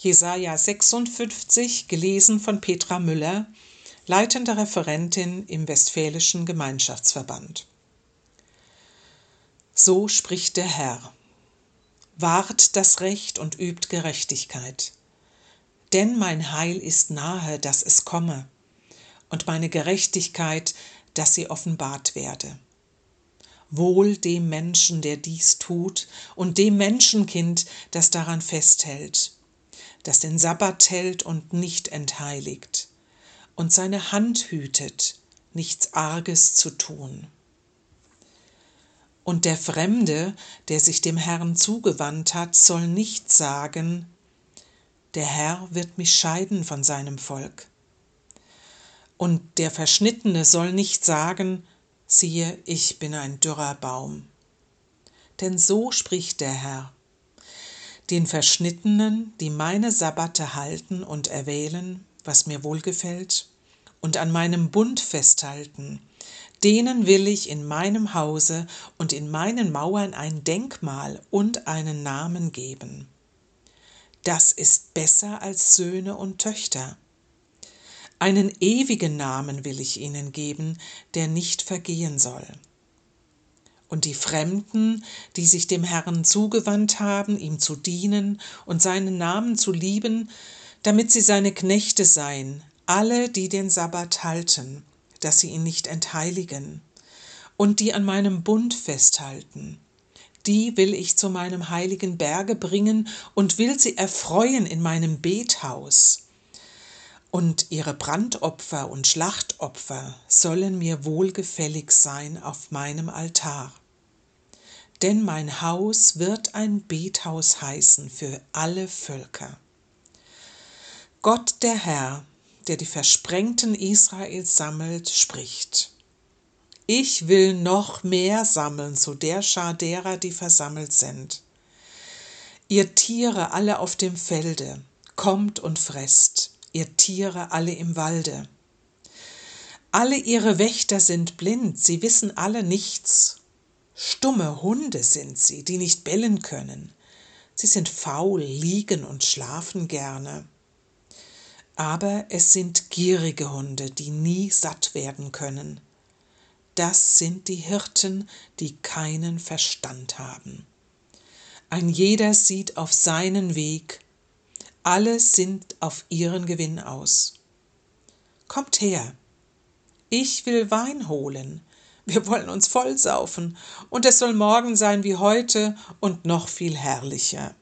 Jesaja 56, gelesen von Petra Müller, leitende Referentin im Westfälischen Gemeinschaftsverband. So spricht der Herr. Wahrt das Recht und übt Gerechtigkeit. Denn mein Heil ist nahe, dass es komme, und meine Gerechtigkeit, dass sie offenbart werde. Wohl dem Menschen, der dies tut, und dem Menschenkind, das daran festhält das den Sabbat hält und nicht entheiligt und seine Hand hütet, nichts Arges zu tun. Und der Fremde, der sich dem Herrn zugewandt hat, soll nicht sagen, der Herr wird mich scheiden von seinem Volk. Und der Verschnittene soll nicht sagen, siehe, ich bin ein dürrer Baum. Denn so spricht der Herr, den Verschnittenen, die meine Sabbate halten und erwählen, was mir wohlgefällt, und an meinem Bund festhalten, denen will ich in meinem Hause und in meinen Mauern ein Denkmal und einen Namen geben. Das ist besser als Söhne und Töchter. Einen ewigen Namen will ich ihnen geben, der nicht vergehen soll und die Fremden, die sich dem Herrn zugewandt haben, ihm zu dienen und seinen Namen zu lieben, damit sie seine Knechte seien, alle, die den Sabbat halten, dass sie ihn nicht entheiligen, und die an meinem Bund festhalten. Die will ich zu meinem heiligen Berge bringen und will sie erfreuen in meinem Bethaus. Und ihre Brandopfer und Schlachtopfer sollen mir wohlgefällig sein auf meinem Altar denn mein Haus wird ein Bethaus heißen für alle Völker. Gott der Herr, der die Versprengten Israels sammelt, spricht. Ich will noch mehr sammeln zu der Schar derer, die versammelt sind. Ihr Tiere alle auf dem Felde, kommt und fresst, ihr Tiere alle im Walde. Alle ihre Wächter sind blind, sie wissen alle nichts Stumme Hunde sind sie, die nicht bellen können. Sie sind faul, liegen und schlafen gerne. Aber es sind gierige Hunde, die nie satt werden können. Das sind die Hirten, die keinen Verstand haben. Ein jeder sieht auf seinen Weg, alle sind auf ihren Gewinn aus. Kommt her, ich will Wein holen, wir wollen uns vollsaufen, und es soll morgen sein wie heute und noch viel herrlicher.